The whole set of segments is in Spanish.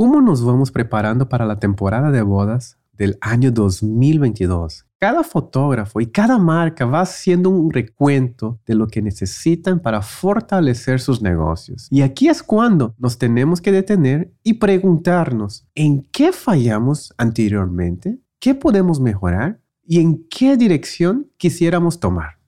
¿Cómo nos vamos preparando para la temporada de bodas del año 2022? Cada fotógrafo y cada marca va haciendo un recuento de lo que necesitan para fortalecer sus negocios. Y aquí es cuando nos tenemos que detener y preguntarnos en qué fallamos anteriormente, qué podemos mejorar y en qué dirección quisiéramos tomar.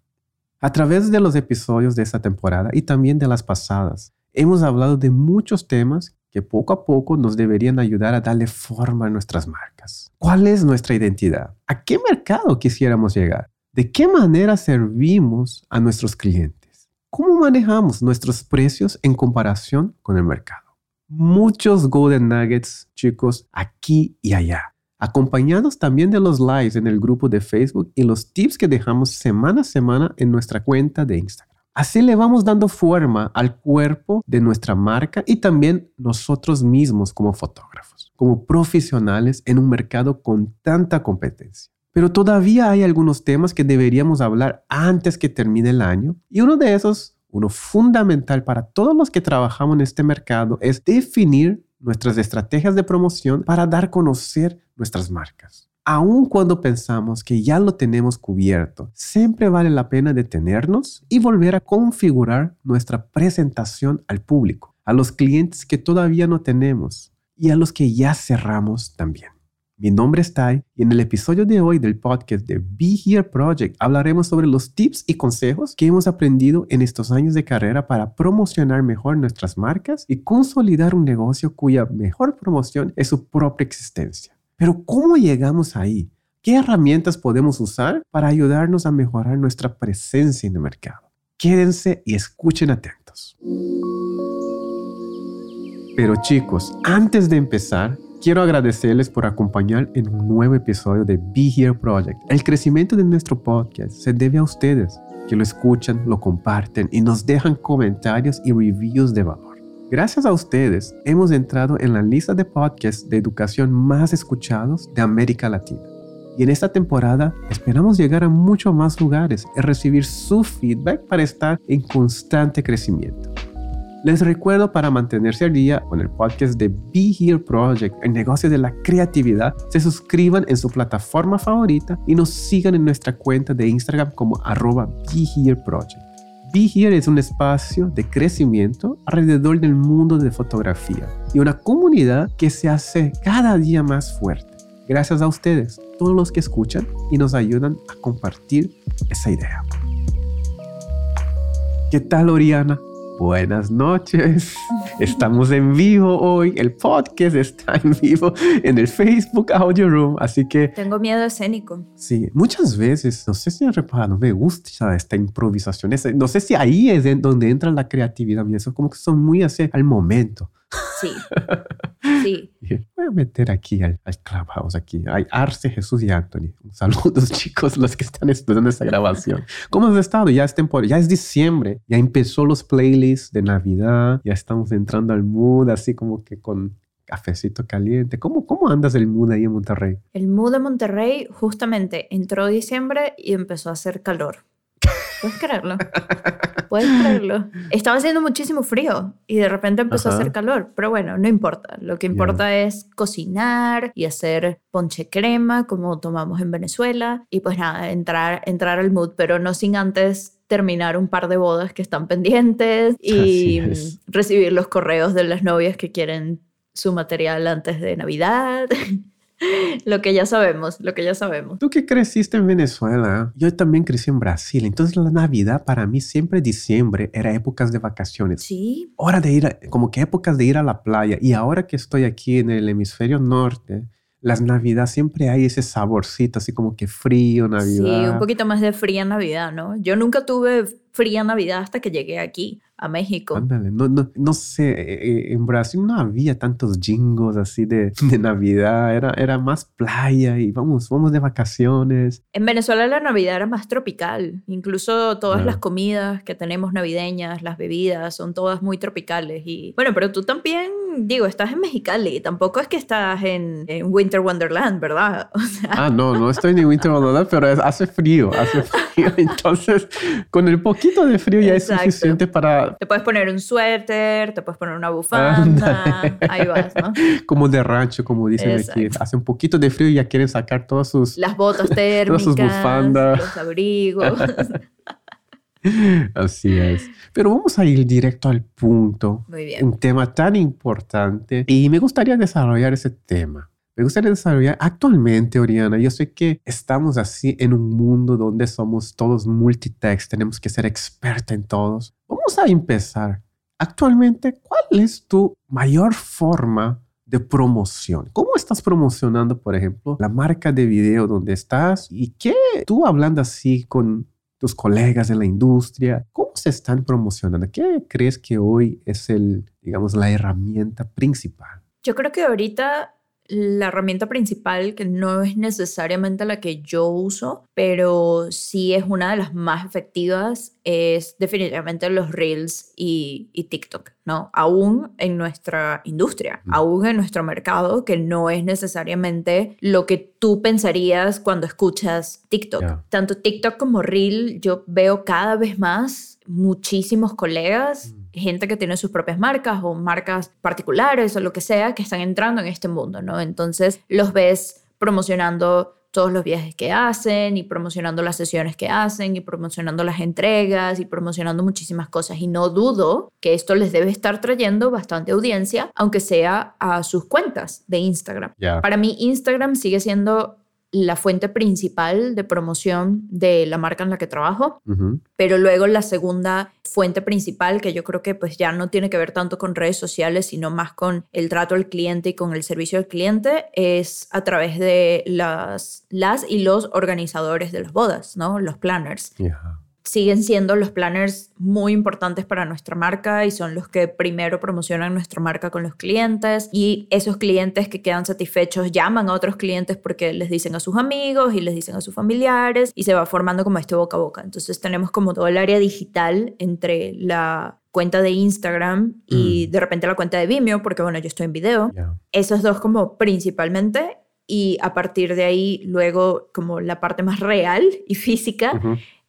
A través de los episodios de esta temporada y también de las pasadas, hemos hablado de muchos temas que poco a poco nos deberían ayudar a darle forma a nuestras marcas. ¿Cuál es nuestra identidad? ¿A qué mercado quisiéramos llegar? ¿De qué manera servimos a nuestros clientes? ¿Cómo manejamos nuestros precios en comparación con el mercado? Muchos Golden Nuggets, chicos, aquí y allá. Acompañados también de los lives en el grupo de Facebook y los tips que dejamos semana a semana en nuestra cuenta de Instagram. Así le vamos dando forma al cuerpo de nuestra marca y también nosotros mismos como fotógrafos, como profesionales en un mercado con tanta competencia. Pero todavía hay algunos temas que deberíamos hablar antes que termine el año y uno de esos, uno fundamental para todos los que trabajamos en este mercado, es definir nuestras estrategias de promoción para dar a conocer nuestras marcas aun cuando pensamos que ya lo tenemos cubierto, siempre vale la pena detenernos y volver a configurar nuestra presentación al público, a los clientes que todavía no tenemos y a los que ya cerramos también. Mi nombre es Tai y en el episodio de hoy del podcast de Be Here Project hablaremos sobre los tips y consejos que hemos aprendido en estos años de carrera para promocionar mejor nuestras marcas y consolidar un negocio cuya mejor promoción es su propia existencia. Pero ¿cómo llegamos ahí? ¿Qué herramientas podemos usar para ayudarnos a mejorar nuestra presencia en el mercado? Quédense y escuchen atentos. Pero chicos, antes de empezar, quiero agradecerles por acompañar en un nuevo episodio de Be Here Project. El crecimiento de nuestro podcast se debe a ustedes, que lo escuchan, lo comparten y nos dejan comentarios y reviews de valor. Gracias a ustedes, hemos entrado en la lista de podcasts de educación más escuchados de América Latina. Y en esta temporada esperamos llegar a muchos más lugares y recibir su feedback para estar en constante crecimiento. Les recuerdo para mantenerse al día con el podcast de Be Here Project, el negocio de la creatividad, se suscriban en su plataforma favorita y nos sigan en nuestra cuenta de Instagram como arroba Be Here Project. Be es un espacio de crecimiento alrededor del mundo de fotografía y una comunidad que se hace cada día más fuerte. Gracias a ustedes, todos los que escuchan y nos ayudan a compartir esa idea. ¿Qué tal, Oriana? Buenas noches. Estamos en vivo hoy. El podcast está en vivo en el Facebook Audio Room. Así que. Tengo miedo escénico. Sí, muchas veces, no sé si han reparado, me gusta esta improvisación. No sé si ahí es donde entra la creatividad. Eso como que son muy así al momento. Sí. Sí. Voy a meter aquí al, al Clubhouse, aquí. Hay Arce, Jesús y Anthony. Saludos, chicos, los que están estudiando esta grabación. ¿Cómo has estado? Ya es temporada, ya es diciembre. Ya empezó los playlists de Navidad. Ya estamos entrando al mood, así como que con cafecito caliente. ¿Cómo, ¿Cómo andas el mood ahí en Monterrey? El mood de Monterrey justamente entró diciembre y empezó a hacer calor. ¿Puedes creerlo? ¿Puedes creerlo? Estaba haciendo muchísimo frío y de repente empezó a hacer calor, pero bueno, no importa. Lo que importa es cocinar y hacer ponche crema como tomamos en Venezuela y pues nada, entrar, entrar al mood, pero no sin antes terminar un par de bodas que están pendientes y recibir los correos de las novias que quieren su material antes de Navidad. lo que ya sabemos, lo que ya sabemos. Tú que creciste en Venezuela, yo también crecí en Brasil, entonces la Navidad para mí siempre diciembre era épocas de vacaciones. Sí. Hora de ir, como que épocas de ir a la playa. Y ahora que estoy aquí en el hemisferio norte, las Navidad siempre hay ese saborcito, así como que frío, Navidad. Sí, un poquito más de fría Navidad, ¿no? Yo nunca tuve fría Navidad hasta que llegué aquí a México. Ándale, no, no, no sé, eh, eh, en Brasil no había tantos jingos así de, de, Navidad, era, era más playa y vamos, vamos de vacaciones. En Venezuela la Navidad era más tropical, incluso todas las comidas que tenemos navideñas, las bebidas, son todas muy tropicales y bueno, pero tú también digo, estás en Mexicali, tampoco es que estás en, Winter Wonderland, ¿verdad? Ah, no, no estoy en Winter Wonderland, pero hace frío, hace frío. Entonces, con el poquito de frío ya es suficiente para... Te puedes poner un suéter, te puedes poner una bufanda, ahí vas, ¿no? Como de rancho, como dicen aquí. Hace un poquito de frío y ya quieren sacar todas sus... Las botas térmicas, todas sus bufandas. los abrigos. Así es. Pero vamos a ir directo al punto. Muy bien. Un tema tan importante y me gustaría desarrollar ese tema. Me gustaría desarrollar actualmente, Oriana, yo sé que estamos así en un mundo donde somos todos multitext, tenemos que ser expertos en todos. Vamos a empezar. Actualmente, ¿cuál es tu mayor forma de promoción? ¿Cómo estás promocionando, por ejemplo, la marca de video donde estás? ¿Y qué tú hablando así con tus colegas en la industria? ¿Cómo se están promocionando? ¿Qué crees que hoy es el, digamos, la herramienta principal? Yo creo que ahorita la herramienta principal, que no es necesariamente la que yo uso, pero sí es una de las más efectivas, es definitivamente los Reels y, TikTok, ¿no? Aún en nuestra industria, aún en nuestro mercado, que no es necesariamente lo que tú pensarías cuando escuchas TikTok. Tanto TikTok como Reel, yo veo cada vez más muchísimos colegas. Mm gente que tiene sus propias marcas o marcas particulares o lo que sea que están entrando en este mundo, ¿no? Entonces los ves promocionando todos los viajes que hacen y promocionando las sesiones que hacen y promocionando las entregas y promocionando muchísimas cosas. Y no dudo que esto les debe estar trayendo bastante audiencia, aunque sea a sus cuentas de Instagram. Para mí Instagram sigue siendo la fuente principal de promoción de la marca en la que trabajo, pero luego la segunda fuente principal, que yo creo que pues ya no tiene que ver tanto con redes sociales, sino más con el trato al cliente y con el servicio al cliente, es a través de las, las y los organizadores de las bodas, ¿no? Los planners siguen siendo los planners muy importantes para nuestra marca y son los que primero promocionan nuestra marca con los clientes y esos clientes que quedan satisfechos llaman a otros clientes porque les dicen a sus amigos y les dicen a sus familiares y se va formando como este boca a boca. Entonces tenemos como todo el área digital entre la cuenta de Instagram y mm. de repente la cuenta de Vimeo porque bueno, yo estoy en video. Esos dos como principalmente y a partir de ahí luego como la parte más real y física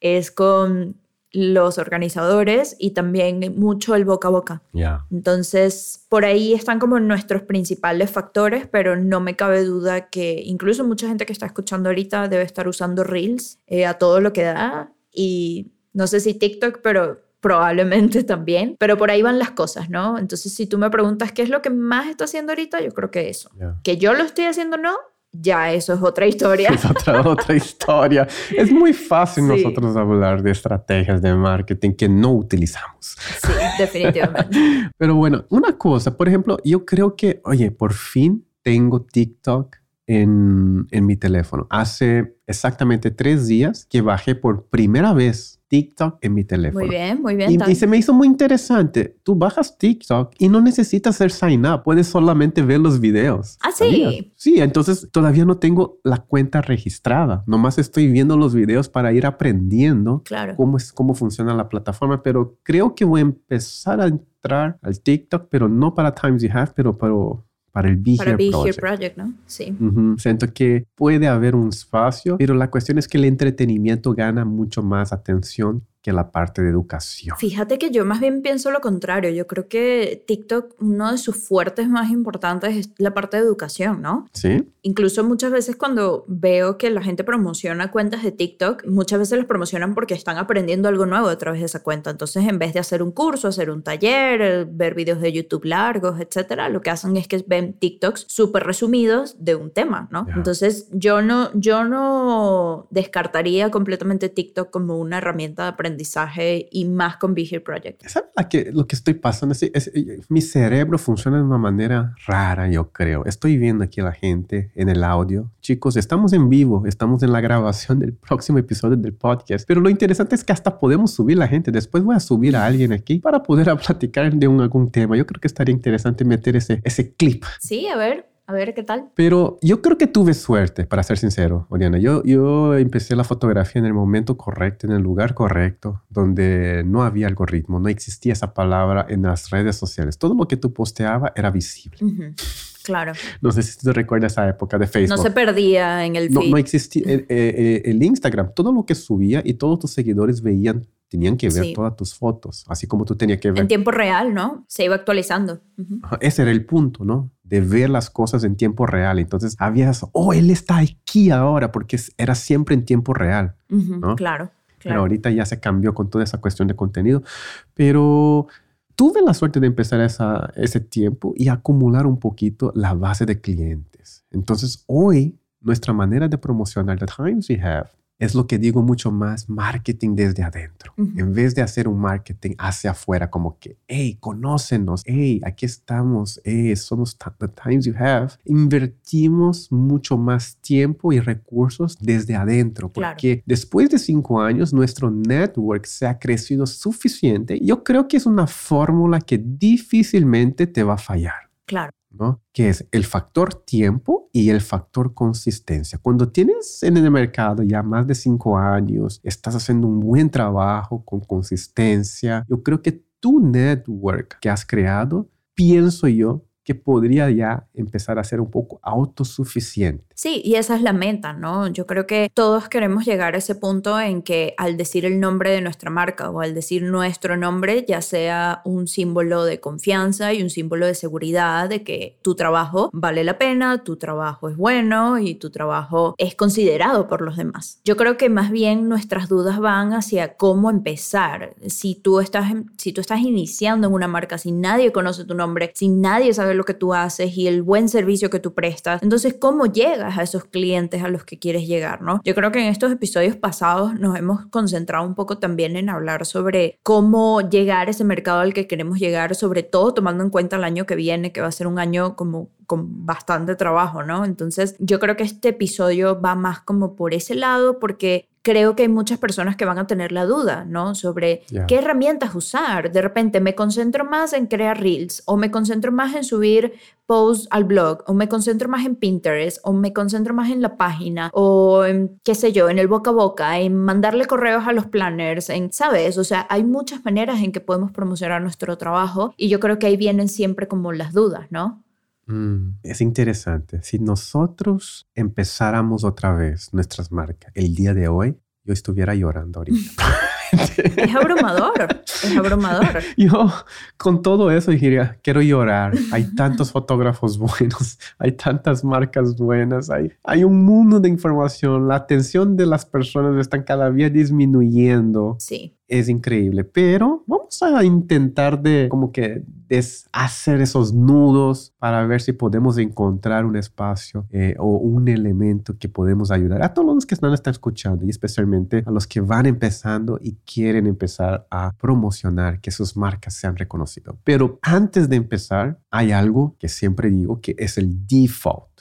es con los organizadores y también mucho el boca a boca. Entonces, por ahí están como nuestros principales factores, pero no me cabe duda que incluso mucha gente que está escuchando ahorita debe estar usando Reels eh, a todo lo que da y no sé si TikTok, pero probablemente también, pero por ahí van las cosas, ¿no? Entonces, si tú me preguntas qué es lo que más está haciendo ahorita, yo creo que eso. Que yo lo estoy haciendo, no, ya eso es otra historia. Es otra, otra historia. Es muy fácil nosotros hablar de estrategias de marketing que no utilizamos. Sí, definitivamente. Pero bueno, una cosa, por ejemplo, yo creo que, oye, por fin tengo TikTok en, en mi teléfono. Hace exactamente tres días que bajé por primera vez TikTok en mi teléfono. Muy bien, muy bien. Y, se me hizo muy interesante. Tú bajas TikTok y no necesitas hacer sign up, puedes solamente ver los videos. Ah, sí. Sí, entonces todavía no tengo la cuenta registrada. Nomás estoy viendo los videos para ir aprendiendo claro. cómo, es, cómo funciona la plataforma, pero creo que voy a empezar a entrar al TikTok, pero no para Times You Have, pero, pero para el Be, para Be Project. Project. ¿no? Sí. Siento que puede haber un espacio, pero la cuestión es que el entretenimiento gana mucho más atención que la parte de educación. Fíjate que yo más bien pienso lo contrario. Yo creo que TikTok, uno de sus fuertes más importantes es la parte de educación, ¿no? Sí. Incluso muchas veces cuando veo que la gente promociona cuentas de TikTok, muchas veces las promocionan porque están aprendiendo algo nuevo a través de esa cuenta. Entonces, en vez de hacer un curso, hacer un taller, ver videos de YouTube largos, etcétera, lo que hacen es que ven TikToks súper resumidos de un tema, ¿no? Entonces, yo no, yo no descartaría completamente TikTok como una herramienta de aprendizaje aprendizaje y más con Be Here Project. ¿Sabes que, lo que estoy pasando? Es, eh, mi cerebro funciona de una manera rara, yo creo. Estoy viendo aquí a la gente en el audio. Chicos, estamos en vivo, estamos en la grabación del próximo episodio del podcast. Pero lo interesante es que hasta podemos subir la gente. Después voy a subir a alguien aquí para poder platicar de un, algún tema. Yo creo que estaría interesante meter ese, ese clip. Sí, a ver, a ver qué tal. Pero yo creo que tuve suerte, para ser sincero, Oriana. Yo, yo empecé la fotografía en el momento correcto, en el lugar correcto, donde no había algoritmo, no existía esa palabra en las redes sociales. Todo lo que tú posteaba era visible. Claro. No sé si tú recuerdas esa época de Facebook. No se perdía en el feed. No, existía el, eh, el, Instagram. Todo lo que subía y todos tus seguidores veían tenían que ver todas tus fotos, así como tú tenías que ver. En tiempo real, ¿no? Se iba actualizando. Ese era el punto, ¿no? De ver las cosas en tiempo real. Entonces habías, oh, él está aquí ahora, porque era siempre en tiempo real. ¿no? Claro. Pero ahorita ya se cambió con toda esa cuestión de contenido. Pero tuve la suerte de empezar esa, ese tiempo y acumular un poquito la base de clientes. Entonces hoy nuestra manera de promocionar The Times We Have es lo que digo mucho más marketing desde adentro. En vez de hacer un marketing hacia afuera, como que, hey, conócenos, hey, aquí estamos, hey, somos the times you have, invertimos mucho más tiempo y recursos desde adentro, porque después de cinco años nuestro network se ha crecido suficiente. Yo creo que es una fórmula que difícilmente te va a fallar. Claro. ¿No? Que es el factor tiempo y el factor consistencia. Cuando tienes en el mercado ya más de cinco años, estás haciendo un buen trabajo con consistencia, yo creo que tu network que has creado, pienso yo, que podría ya empezar a ser un poco autosuficiente. Sí, y esa es la meta, ¿no? Yo creo que todos queremos llegar a ese punto en que al decir el nombre de nuestra marca o al decir nuestro nombre ya sea un símbolo de confianza y un símbolo de seguridad de que tu trabajo vale la pena, tu trabajo es bueno y tu trabajo es considerado por los demás. Yo creo que más bien nuestras dudas van hacia cómo empezar. Si tú estás, si tú estás iniciando en una marca, si nadie conoce tu nombre, si nadie sabe lo que tú haces y el buen servicio que tú prestas, entonces, ¿cómo llegas? A esos clientes a los que quieres llegar, ¿no? Yo creo que en estos episodios pasados nos hemos concentrado un poco también en hablar sobre cómo llegar a ese mercado al que queremos llegar, sobre todo tomando en cuenta el año que viene, que va a ser un año como con bastante trabajo, ¿no? Entonces, yo creo que este episodio va más como por ese lado porque creo que hay muchas personas que van a tener la duda, ¿no? Sobre qué herramientas usar. De repente me concentro más en crear reels o me concentro más en subir posts al blog o me concentro más en Pinterest o me concentro más en la página o en, qué sé yo, en el boca a boca, en mandarle correos a los planners, en, ¿sabes? O sea, hay muchas maneras en que podemos promocionar nuestro trabajo y yo creo que ahí vienen siempre como las dudas, ¿no? Mm, es interesante. Si nosotros empezáramos otra vez nuestras marcas el día de hoy, yo estuviera llorando ahorita. es abrumador, es abrumador. Yo con todo eso diría, quiero llorar. Hay tantos fotógrafos buenos, hay tantas marcas buenas, hay, hay un mundo de información. La atención de las personas está cada día disminuyendo. Sí es increíble, pero vamos a intentar de como que deshacer esos nudos para ver si podemos encontrar un espacio eh, o un elemento que podemos ayudar a todos los que están escuchando y especialmente a los que van empezando y quieren empezar a promocionar que sus marcas sean reconocidas. Pero antes de empezar, hay algo que siempre digo que es el default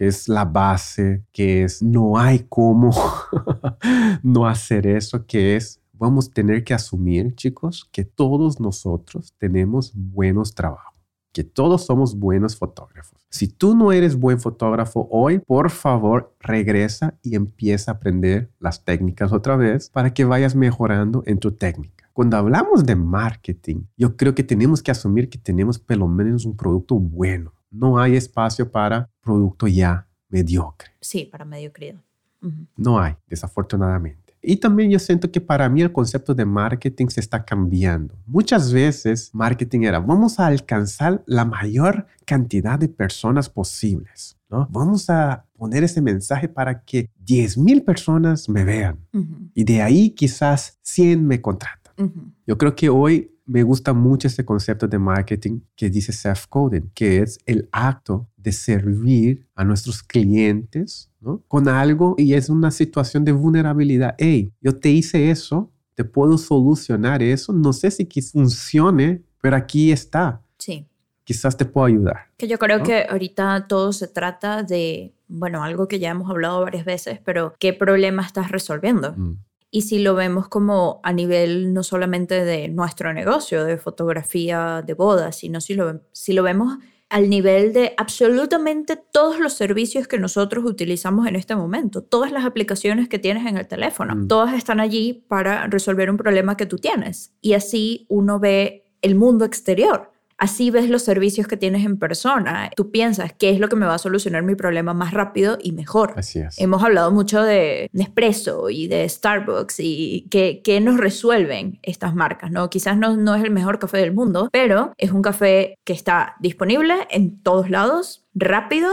que es la base, que es no hay cómo no hacer eso, que es vamos a tener que asumir, chicos, que todos nosotros tenemos buenos trabajos, que todos somos buenos fotógrafos. Si tú no eres buen fotógrafo hoy, por favor, regresa y empieza a aprender las técnicas otra vez para que vayas mejorando en tu técnica. Cuando hablamos de marketing, yo creo que tenemos que asumir que tenemos pelo menos un producto bueno. No hay espacio para producto ya mediocre. Sí, para mediocridad. No hay, desafortunadamente. Y también yo siento que para mí el concepto de marketing se está cambiando. Muchas veces marketing era, vamos a alcanzar la mayor cantidad de personas posibles. ¿no? Vamos a poner ese mensaje para que 10 mil personas me vean. Y de ahí quizás 100 me contratan. Yo creo que hoy me gusta mucho este concepto de marketing que dice self-coding, que es el acto de servir a nuestros clientes ¿no? con algo y es una situación de vulnerabilidad. Hey, yo te hice eso, te puedo solucionar eso, no sé si funcione, pero aquí está. Sí. Quizás te puedo ayudar. Que yo creo que ahorita todo se trata de, bueno, algo que ya hemos hablado varias veces, pero ¿qué problema estás resolviendo? Mm. Y si lo vemos como a nivel no solamente de nuestro negocio de fotografía de bodas, sino si lo, si lo vemos al nivel de absolutamente todos los servicios que nosotros utilizamos en este momento. Todas las aplicaciones que tienes en el teléfono, mm. todas están allí para resolver un problema que tú tienes. Y así uno ve el mundo exterior. Así ves los servicios que tienes en persona. Tú piensas qué es lo que me va a solucionar mi problema más rápido y mejor. Así es. Hemos hablado mucho de Nespresso y de Starbucks y qué, qué nos resuelven estas marcas, ¿no? Quizás no, no es el mejor café del mundo, pero es un café que está disponible en todos lados, rápido,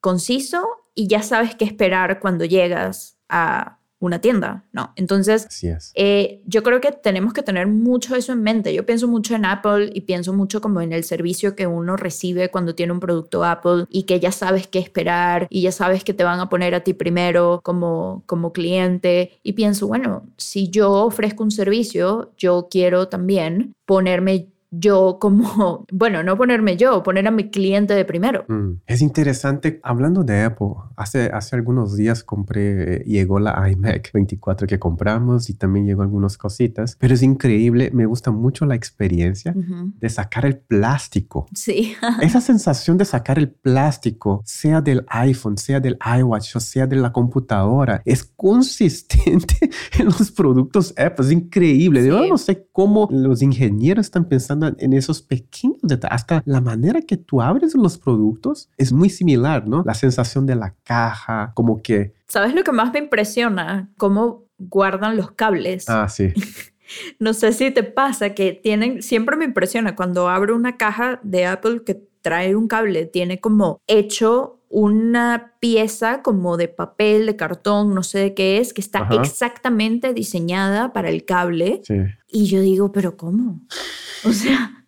conciso y ya sabes qué esperar cuando llegas a una tienda, ¿no? Entonces, eh, yo creo que tenemos que tener mucho eso en mente. Yo pienso mucho en Apple y pienso mucho como en el servicio que uno recibe cuando tiene un producto Apple y que ya sabes qué esperar y ya sabes que te van a poner a ti primero como, como cliente. Y pienso, bueno, si yo ofrezco un servicio, yo quiero también ponerme yo como, bueno, no ponerme yo, poner a mi cliente de primero. Mm. Es interesante, hablando de Apple, hace, hace algunos días compré, llegó la iMac 24 que compramos y también llegó algunas cositas, pero es increíble, me gusta mucho la experiencia de sacar el plástico. Sí. Esa sensación de sacar el plástico, sea del iPhone, sea del iWatch o sea de la computadora, es consistente en los productos Apple, es increíble. Yo no sé cómo los ingenieros están pensando en esos pequeños detalles. Hasta la manera que tú abres los productos es muy similar, ¿no? La sensación de la caja, como que... ¿Sabes lo que más me impresiona? Cómo guardan los cables. Ah, sí. no sé si te pasa que tienen, siempre me impresiona cuando abro una caja de Apple que trae un cable, tiene como hecho una pieza como de papel, de cartón, no sé de qué es, que está exactamente diseñada para el cable. Sí. Y yo digo, pero ¿cómo? O sea...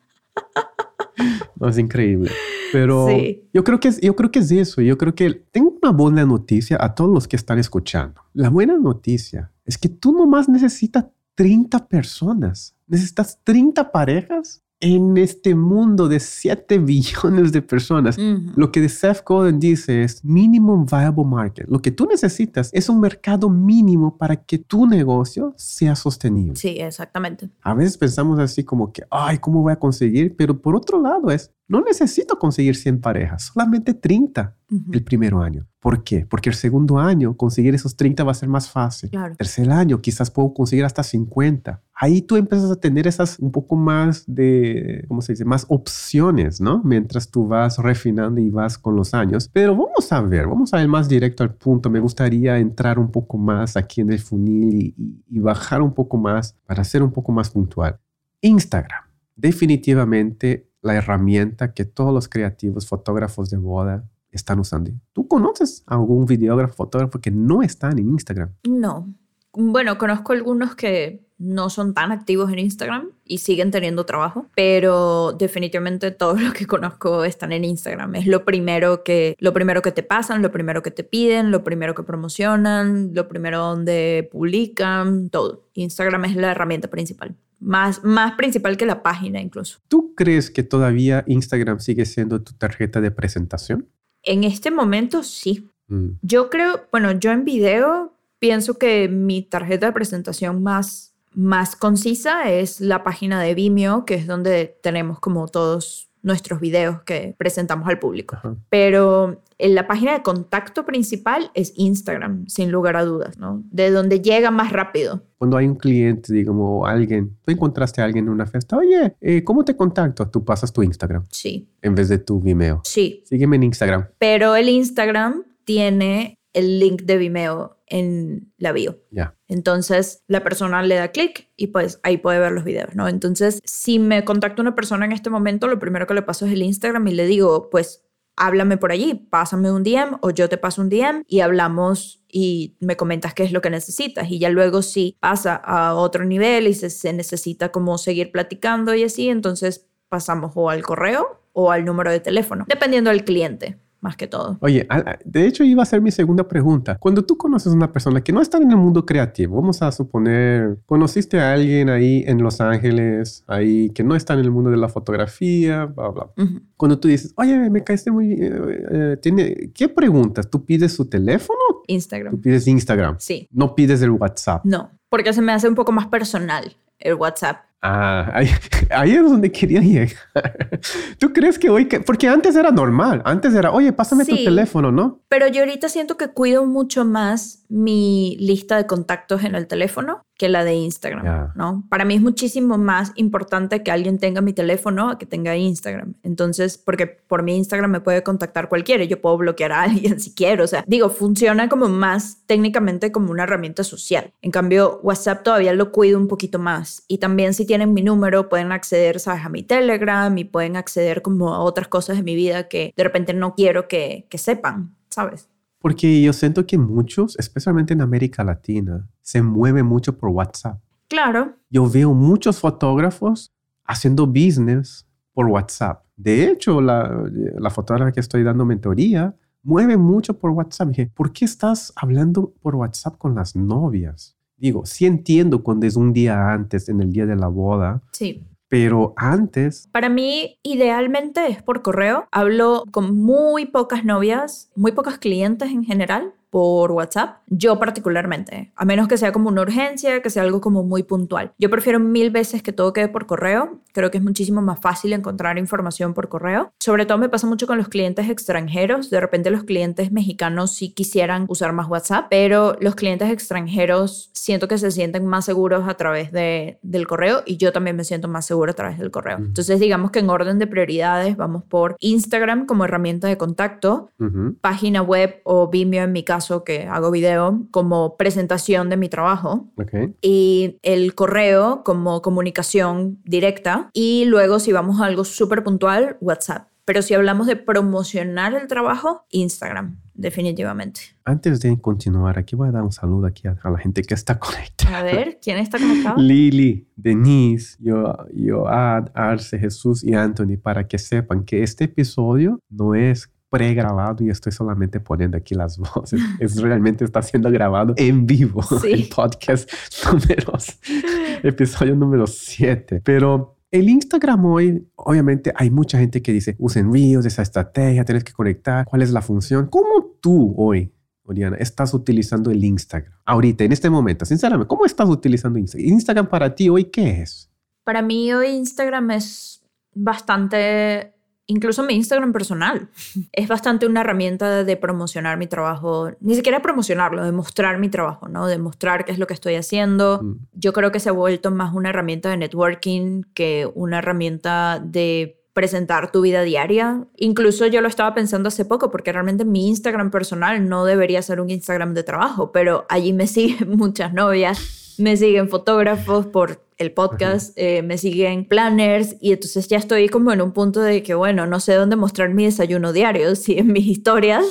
No, es increíble. Pero yo, creo que es, yo creo que es eso. Yo creo que tengo una buena noticia a todos los que están escuchando. La buena noticia es que tú nomás necesitas 30 personas. Necesitas 30 parejas en este mundo de 7 billones de personas, lo que Seth Godin dice es minimum viable market. Lo que tú necesitas es un mercado mínimo para que tu negocio sea sostenible. Sí, exactamente. A veces pensamos así como que, ay, ¿cómo voy a conseguir? Pero por otro lado es, no necesito conseguir 100 parejas, solamente 30 el primer año. ¿Por qué? Porque el segundo año conseguir esos 30 va a ser más fácil. El tercer año quizás puedo conseguir hasta 50. Ahí tú empiezas a tener esas un poco más de, ¿cómo se dice? Más opciones, ¿no? Mientras tú vas refinando y vas con los años. Pero vamos a ver, vamos a ir más directo al punto. Me gustaría entrar un poco más aquí en el funil y, y bajar un poco más para ser un poco más puntual. Instagram. Definitivamente la herramienta que todos los creativos, fotógrafos de boda están usando. ¿Tú conoces algún videógrafo, fotógrafo que no están en Instagram? No. Bueno, conozco algunos que no son tan activos en Instagram y siguen teniendo trabajo, pero definitivamente todos los que conozco están en Instagram. Es lo primero que lo primero que te pasan, lo primero que te piden, lo primero que promocionan, lo primero donde publican, todo. Instagram es la herramienta principal más, más principal que la página incluso. ¿Tú crees que todavía Instagram sigue siendo tu tarjeta de presentación? En este momento sí. Mm. Yo creo, bueno, yo en video pienso que mi tarjeta de presentación más, más concisa es la página de Vimeo, que es donde tenemos como todos nuestros videos que presentamos al público. Pero en la página de contacto principal es Instagram, sin lugar a dudas, ¿no? De donde llega más rápido. Cuando hay un cliente, digamos, alguien, tú encontraste a alguien en una fiesta, oye, eh, ¿cómo te contacto? Tú pasas tu Instagram. Sí. En vez de tu Vimeo. Sí. Sígueme en Instagram. Pero el Instagram tiene el link de Vimeo en la bio. Ya. Entonces la persona le da clic y pues ahí puede ver los videos, ¿no? Entonces, si me contacta una persona en este momento, lo primero que le paso es el Instagram y le digo, pues háblame por allí, pásame un DM o yo te paso un DM y hablamos y me comentas qué es lo que necesitas. Y ya luego si pasa a otro nivel y se, se necesita como seguir platicando y así, entonces pasamos o al correo o al número de teléfono, dependiendo del cliente más que todo. Oye, de hecho iba a ser mi segunda pregunta. Cuando tú conoces a una persona que no está en el mundo creativo, vamos a suponer, conociste a alguien ahí en Los Ángeles, ahí que no está en el mundo de la fotografía, bla, bla. Cuando tú dices, oye, me caíste muy bien, eh, eh, tiene, ¿qué preguntas? ¿Tú pides su teléfono? Instagram. ¿Tú pides Instagram? Sí. ¿No pides el WhatsApp? No, porque se me hace un poco más personal el WhatsApp. Ah, ahí, es donde quería llegar. ¿Tú crees que hoy, porque antes era normal, antes era, oye, pásame tu teléfono, ¿no? Pero yo ahorita siento que cuido mucho más mi lista de contactos en el teléfono que la de Instagram, ¿no? Para mí es muchísimo más importante que alguien tenga mi teléfono a que tenga Instagram. Entonces, porque por mi Instagram me puede contactar cualquiera, yo puedo bloquear a alguien si quiero, o sea, digo, funciona como más técnicamente como una herramienta social. En cambio, WhatsApp todavía lo cuido un poquito más y también si tienen mi número pueden acceder, sabes, a mi Telegram y pueden acceder como a otras cosas de mi vida que de repente no quiero que, que sepan, ¿sabes? Porque yo siento que muchos, especialmente en América Latina, se mueven mucho por WhatsApp. Claro. Yo veo muchos fotógrafos haciendo business por WhatsApp. De hecho, la, la fotógrafa que estoy dando mentoría mueve mucho por WhatsApp. Dije, ¿por qué estás hablando por WhatsApp con las novias? Digo, sí entiendo cuando es un día antes, en el día de la boda. Sí. Pero antes... Para mí, idealmente es por correo. Hablo con muy pocas novias, muy pocos clientes en general por WhatsApp, yo particularmente, a menos que sea como una urgencia, que sea algo como muy puntual. Yo prefiero mil veces que todo quede por correo, creo que es muchísimo más fácil encontrar información por correo. Sobre todo me pasa mucho con los clientes extranjeros, de repente los clientes mexicanos sí quisieran usar más WhatsApp, pero los clientes extranjeros siento que se sienten más seguros a través de, del correo y yo también me siento más seguro a través del correo. Entonces digamos que en orden de prioridades vamos por Instagram como herramienta de contacto, página web o Vimeo en mi caso que hago video como presentación de mi trabajo y el correo como comunicación directa y luego si vamos a algo súper puntual, WhatsApp. Pero si hablamos de promocionar el trabajo, Instagram, definitivamente. Antes de continuar, aquí voy a dar un saludo aquí a, la gente que está conectada. A ver, ¿quién está conectado? Lili, Denise, yo, Ad, Arce, Jesús y Anthony, para que sepan que este episodio no es pregrabado y estoy solamente poniendo aquí las voces. Es realmente está siendo grabado en vivo el podcast número, episodio número 7. Pero el Instagram hoy, obviamente hay mucha gente que dice, usen Reels, esa estrategia, tienes que conectar, ¿cuál es la función? ¿Cómo tú hoy, Oriana, estás utilizando el Instagram? Ahorita, en este momento, sinceramente, ¿cómo estás utilizando Instagram? Instagram para ti hoy, ¿qué es? Para mí hoy Instagram es bastante incluso mi Instagram personal. Es bastante una herramienta de promocionar mi trabajo, ni siquiera promocionarlo, de mostrar mi trabajo, ¿no? De mostrar qué es lo que estoy haciendo. Mm. Yo creo que se ha vuelto más una herramienta de networking que una herramienta de presentar tu vida diaria. Incluso yo lo estaba pensando hace poco porque realmente mi Instagram personal no debería ser un Instagram de trabajo, pero allí me siguen muchas novias, me siguen fotógrafos por el podcast, eh, me siguen planners y entonces ya estoy como en un punto de que, bueno, no sé dónde mostrar mi desayuno diario, si en mis historias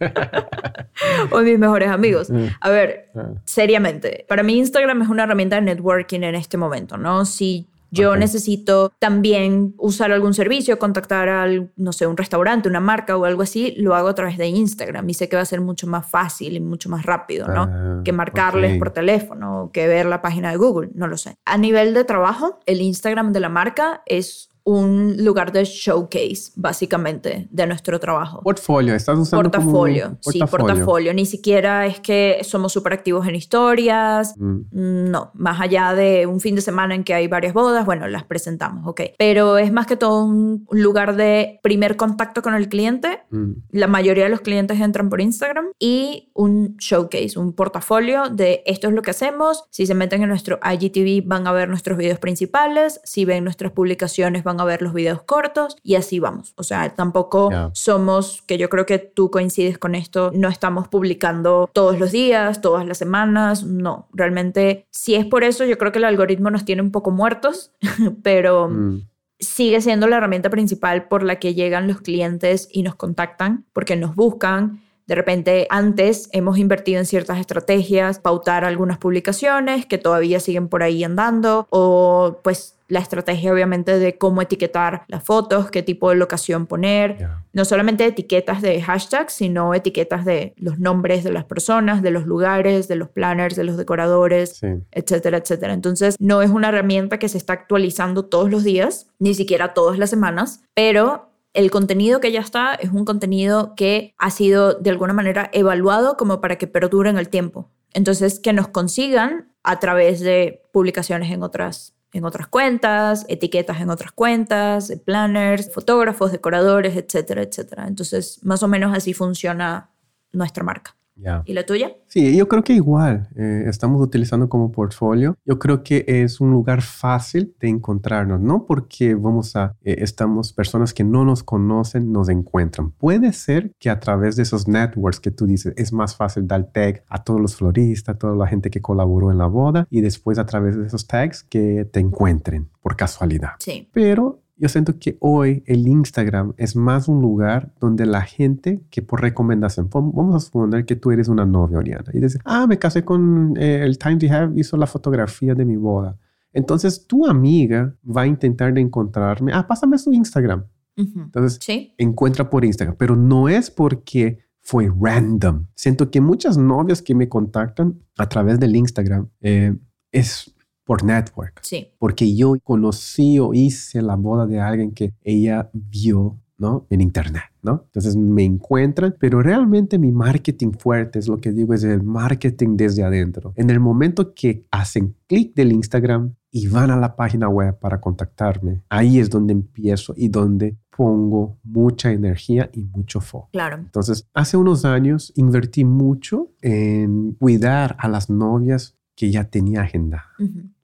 o en mis mejores amigos. A ver, ah. seriamente, para mí Instagram es una herramienta de networking en este momento, ¿no? Si yo necesito también usar algún servicio, contactar al, no sé, un restaurante, una marca o algo así, lo hago a través de Instagram y sé que va a ser mucho más fácil y mucho más rápido, ¿no? Ah, que marcarles por teléfono, que ver la página de Google, no lo sé. A nivel de trabajo, el Instagram de la marca es un lugar de showcase, básicamente, de nuestro trabajo. Portfolio, estás usando portafolio, como portafolio. Sí, portafolio. Ni siquiera es que somos súper activos en historias. Mm. No, más allá de un fin de semana en que hay varias bodas, bueno, las presentamos, ok. Pero es más que todo un lugar de primer contacto con el cliente. Mm. La mayoría de los clientes entran por Instagram y un showcase, un portafolio de esto es lo que hacemos. Si se meten en nuestro IGTV van a ver nuestros videos principales. Si ven nuestras publicaciones van a ver los videos cortos y así vamos. O sea, tampoco somos, que yo creo que tú coincides con esto, no estamos publicando todos los días, todas las semanas, no, realmente si es por eso yo creo que el algoritmo nos tiene un poco muertos, pero... Mm. sigue siendo la herramienta principal por la que llegan los clientes y nos contactan, porque nos buscan, de repente, antes hemos invertido en ciertas estrategias, pautar algunas publicaciones que todavía siguen por ahí andando o pues la estrategia obviamente de cómo etiquetar las fotos, qué tipo de locación poner, no solamente etiquetas de hashtags, sino etiquetas de los nombres de las personas, de los lugares, de los planners, de los decoradores, etcétera, etcétera. Entonces, no es una herramienta que se está actualizando todos los días, ni siquiera todas las semanas, pero el contenido que ya está es un contenido que ha sido de alguna manera evaluado como para que perdure en el tiempo. Entonces, que nos consigan a través de publicaciones en otras en otras cuentas, etiquetas en otras cuentas, planners, fotógrafos, decoradores, etcétera, etcétera. Entonces, más o menos así funciona nuestra marca. ¿Y la tuya? Sí, yo creo que igual. Eh, estamos utilizando como portfolio. Yo creo que es un lugar fácil de encontrarnos, no porque vamos a, eh, estamos personas que no nos conocen, nos encuentran. Puede ser que a través de esos networks que tú dices, es más fácil dar tag a todos los floristas, a toda la gente que colaboró en la boda y después a través de esos tags que te encuentren por casualidad. Sí. Pero yo siento que hoy el Instagram es más un lugar donde la gente que por recomendación, vamos a suponer que tú eres una novia, Oriana, y dices, ah, me casé con eh, el Time to Have, hizo la fotografía de mi boda. Entonces tu amiga va a intentar de encontrarme, ah, pásame su Instagram. Entonces, encuentra por Instagram, pero no es porque fue random. Siento que muchas novias que me contactan a través del Instagram eh, es por network. Sí. Porque yo conocí o hice la boda de alguien que ella vio ¿no? En internet, ¿no? Entonces me encuentran, pero realmente mi marketing fuerte es lo que digo, es el marketing desde adentro. En el momento que hacen clic del Instagram y van a la página web para contactarme, ahí es donde empiezo y donde pongo mucha energía y mucho foco. Claro. Entonces, hace unos años invertí mucho en cuidar a las novias que ya tenía agenda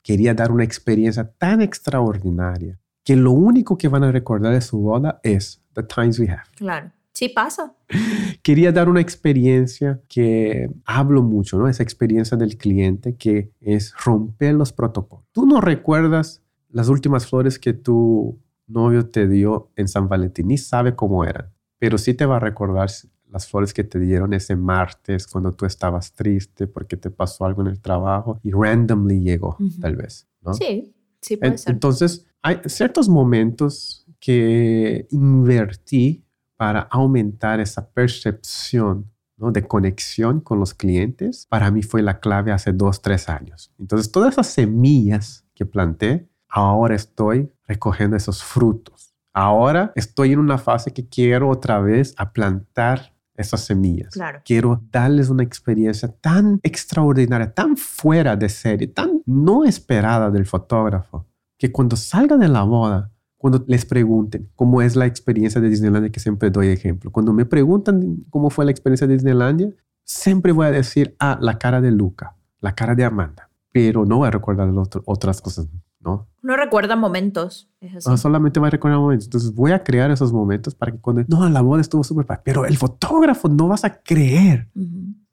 quería dar una experiencia tan extraordinaria que lo único que van a recordar de su boda es The Times We Have. Claro. Sí pasa. Quería dar una experiencia que hablo mucho, ¿no? Esa experiencia del cliente que es romper los protocolos. Tú no recuerdas las últimas flores que tu novio te dio en San Valentín, ni sabe cómo eran, pero sí te va a recordar las flores que te dieron ese martes cuando tú estabas triste porque te pasó algo en el trabajo y randomly llegó, tal vez, ¿no? Sí, sí puede ser. Entonces, hay ciertos momentos que invertí para aumentar esa percepción ¿no? de conexión con los clientes, para mí fue la clave hace dos, tres años. Entonces, todas esas semillas que planté, ahora estoy recogiendo esos frutos. Ahora estoy en una fase que quiero otra vez a plantar esas semillas. Quiero darles una experiencia tan extraordinaria, tan fuera de serie, tan no esperada del fotógrafo, que cuando salgan de la boda, cuando les pregunten cómo es la experiencia de Disneylandia, que siempre doy ejemplo, cuando me preguntan cómo fue la experiencia de Disneylandia, siempre voy a decir, ah, la cara de Luca, la cara de Amanda, pero no voy a recordar otras cosas ¿no? No recuerda momentos. No, solamente va a recordar momentos. Entonces voy a crear esos momentos para que cuando... No, la boda estuvo súper padre. Pero el fotógrafo no vas a creer.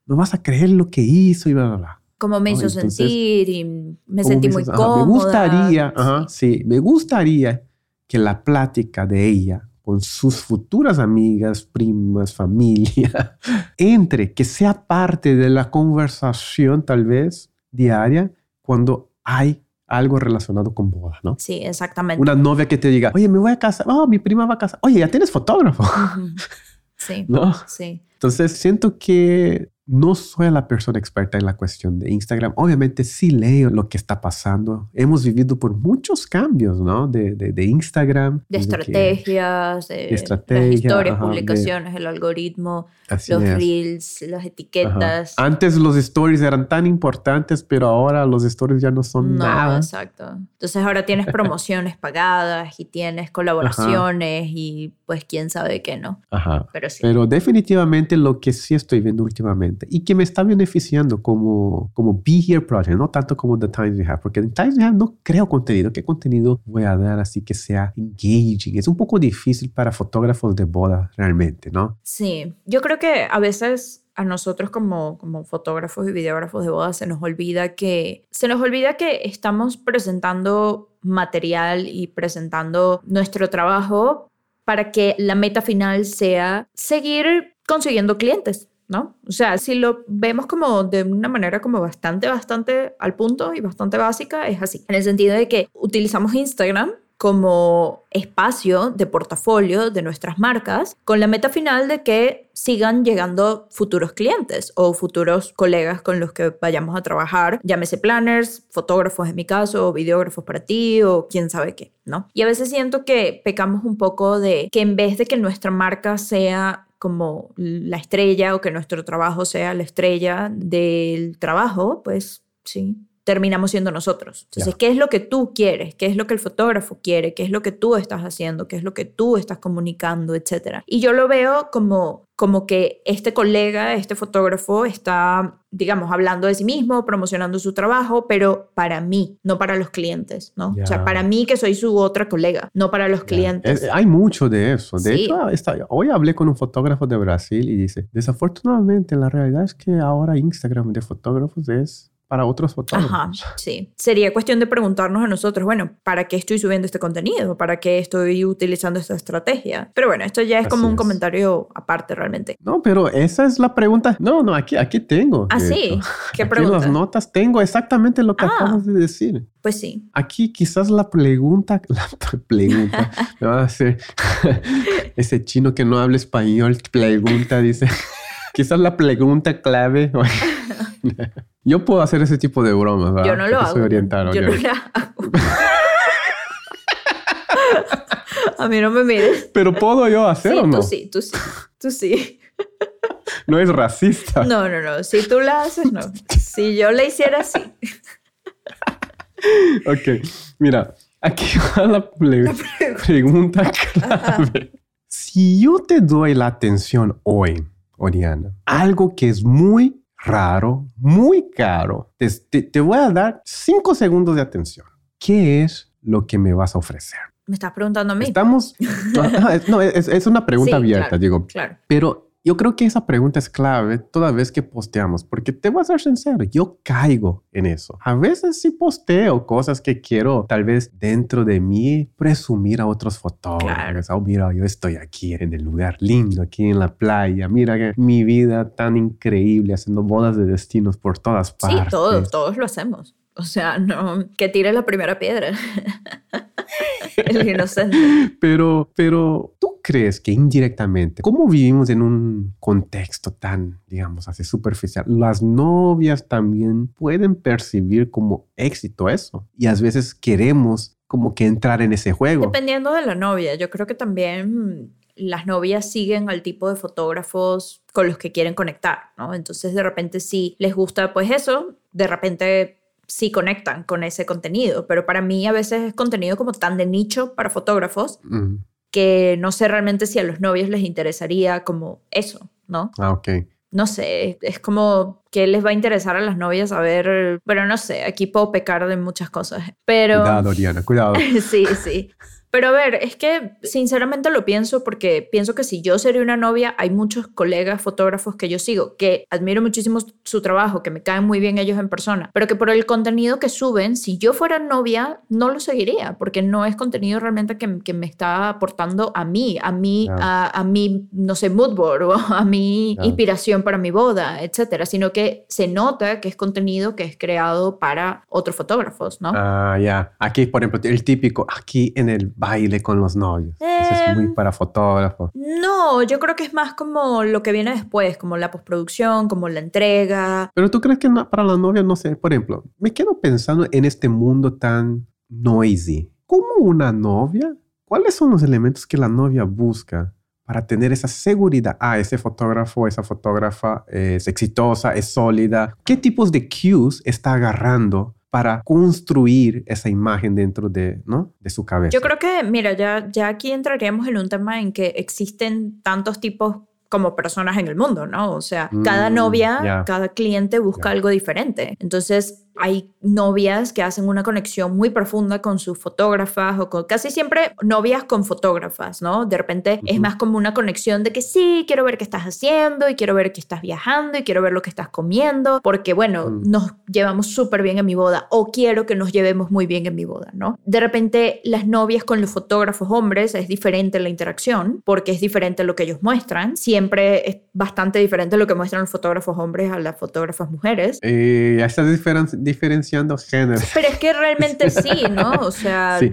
No vas a creer lo que hizo y bla, bla, bla. Como me hizo sentir y me sentí muy cómoda. me gustaría, ajá, sí, me gustaría que la plática de ella con sus futuras amigas, primas, familia, entre, que sea parte de la conversación tal vez diaria cuando hay algo relacionado con boda, ¿no? Sí, exactamente. Una novia que te diga, oye, me voy a casar, oh, mi prima va a casar, oye, ya tienes fotógrafo. Sí. ¿No? Sí. Entonces siento que no soy la persona experta en la cuestión de Instagram. Obviamente sí leo lo que está pasando. Hemos vivido por muchos cambios, ¿no? De, de, Instagram. De estrategias, de, las historias, publicaciones, el algoritmo, los reels, las etiquetas. Antes los stories eran tan importantes, pero ahora los stories ya no son no, nada. Exacto. Entonces ahora tienes promociones pagadas y tienes colaboraciones y pues quién sabe qué no. Ajá. Pero sí. Pero definitivamente lo que sí estoy viendo últimamente y que me está beneficiando como, como Be Here Project, no tanto como The Times We Have, porque en Times We Have no creo contenido. ¿Qué contenido voy a dar así que sea engaging? Es un poco difícil para fotógrafos de boda realmente, ¿no? Sí, yo creo que a veces a nosotros como, como fotógrafos y videógrafos de boda se nos olvida que se nos olvida que estamos presentando material y presentando nuestro trabajo para que la meta final sea seguir consiguiendo clientes. ¿No? O sea, si lo vemos como de una manera como bastante, bastante al punto y bastante básica, es así. En el sentido de que utilizamos Instagram como espacio de portafolio de nuestras marcas con la meta final de que sigan llegando futuros clientes o futuros colegas con los que vayamos a trabajar, llámese planners, fotógrafos en mi caso, o videógrafos para ti o quién sabe qué, ¿no? Y a veces siento que pecamos un poco de que en vez de que nuestra marca sea como la estrella o que nuestro trabajo sea la estrella del trabajo, pues sí, terminamos siendo nosotros. Entonces, ¿qué es lo que tú quieres? ¿Qué es lo que el fotógrafo quiere? ¿Qué es lo que tú estás haciendo? ¿Qué es lo que tú estás comunicando? Etcétera. Y yo lo veo como como que este colega, este fotógrafo está, digamos, hablando de sí mismo, promocionando su trabajo, pero para mí, no para los clientes, ¿no? O sea, para mí que soy su otra colega, no para los clientes. hay mucho de eso. De hecho, hoy hablé con un fotógrafo de Brasil y dice, desafortunadamente, la realidad es que ahora Instagram de fotógrafos es para otros fotógrafos. Ajá, sí. Sería cuestión de preguntarnos a nosotros, bueno, ¿para qué estoy subiendo este contenido? ¿Para qué estoy utilizando esta estrategia? Pero bueno, esto ya es como un comentario aparte realmente. No, pero esa es la pregunta. No, no, aquí, aquí tengo. Ah, sí. ¿Qué pregunta? En las notas tengo exactamente lo que ah, acabas de decir. Pues sí. Aquí quizás la pregunta, la pregunta, me va a hacer ese chino que no habla español, pregunta, dice. quizás la pregunta clave. Yo puedo hacer ese tipo de bromas, ¿verdad? Yo no lo hago. Soy oriental, yo no lo hago. A mí no me mires. Pero puedo yo hacer o no? Tú sí, tú sí, tú sí. No es racista. No, no, no. Si tú la haces, no. Si yo la hiciera, sí. Ok, mira, aquí va la, pregunta clave. Si yo te doy la atención hoy, Oriana, algo que es muy raro, muy caro, te, voy a dar cinco segundos de atención. ¿Qué es lo que me vas a ofrecer? Me estás preguntando a mí. Estamos. no, es, una pregunta abierta, digo. Claro. Pero yo creo que esa pregunta es clave toda vez que posteamos, porque te voy a ser sincero, yo caigo en eso. A veces sí posteo cosas que quiero tal vez dentro de mí presumir a otros fotógrafos. Oh, mira, yo estoy aquí en el lugar lindo, aquí en la playa. Mira que mi vida tan increíble haciendo bodas de destinos por todas partes. Sí, todos, todos lo hacemos. O sea, no, que tire la primera piedra. el inocente. Pero, pero, ¿tú crees que indirectamente, como vivimos en un contexto tan, digamos, así superficial, las novias también pueden percibir como éxito eso? Y a veces queremos como que entrar en ese juego. Dependiendo de la novia, yo creo que también las novias siguen al tipo de fotógrafos con los que quieren conectar, ¿no? Entonces de repente si les gusta pues eso, de repente sí conectan con ese contenido, pero para mí a veces es contenido como tan de nicho para fotógrafos que no sé realmente si a los novios les interesaría como eso, ¿no? Ah, ok. No sé, es como que les va a interesar a las novias a ver, pero no sé, aquí puedo pecar de muchas cosas, pero... Cuidado, Diana, cuidado. sí, sí. Pero a ver, es que sinceramente lo pienso porque pienso que si yo sería una novia, hay muchos colegas fotógrafos que yo sigo, que admiro muchísimo su trabajo, que me caen muy bien ellos en persona, pero que por el contenido que suben, si yo fuera novia, no lo seguiría, porque no es contenido realmente que, que me está aportando a mí, a mí, a, a, mi, no sé, mood board o a mi inspiración para mi boda, etcétera, sino que se nota que es contenido que es creado para otros fotógrafos, ¿no? Ah, ya. Aquí, por ejemplo, el típico, aquí en el baile con los novios. Eso es muy em, para fotógrafos. No, yo creo que es más como lo que viene después, como la postproducción, como la entrega. Pero tú crees que para la novia, no sé, por ejemplo, me quedo pensando en este mundo tan noisy. ¿Cómo una novia? ¿Cuáles son los elementos que la novia busca para tener esa seguridad? Ah, ese fotógrafo, esa fotógrafa es exitosa, es sólida. ¿Qué tipos de cues está agarrando para construir esa imagen dentro de, ¿no? de su cabeza. Yo creo que, mira, ya, ya aquí entraríamos en un tema en que existen tantos tipos como personas en el mundo, ¿no? O sea, cada mm, novia, cada cliente busca algo diferente. Entonces, hay novias que hacen una conexión muy profunda con sus fotógrafas o con casi siempre novias con fotógrafas, ¿no? De repente es más como una conexión de que sí, quiero ver qué estás haciendo y quiero ver que estás viajando y quiero ver lo que estás comiendo, porque bueno, mm. nos llevamos súper bien en mi boda o quiero que nos llevemos muy bien en mi boda, ¿no? De repente las novias con los fotógrafos hombres es diferente la interacción porque es diferente lo que ellos muestran, siempre es bastante diferente lo que muestran los fotógrafos hombres a las fotógrafas mujeres. Eh, estas diferencias diferenciando géneros. Pero es que realmente sí, ¿no? O sea... Sí.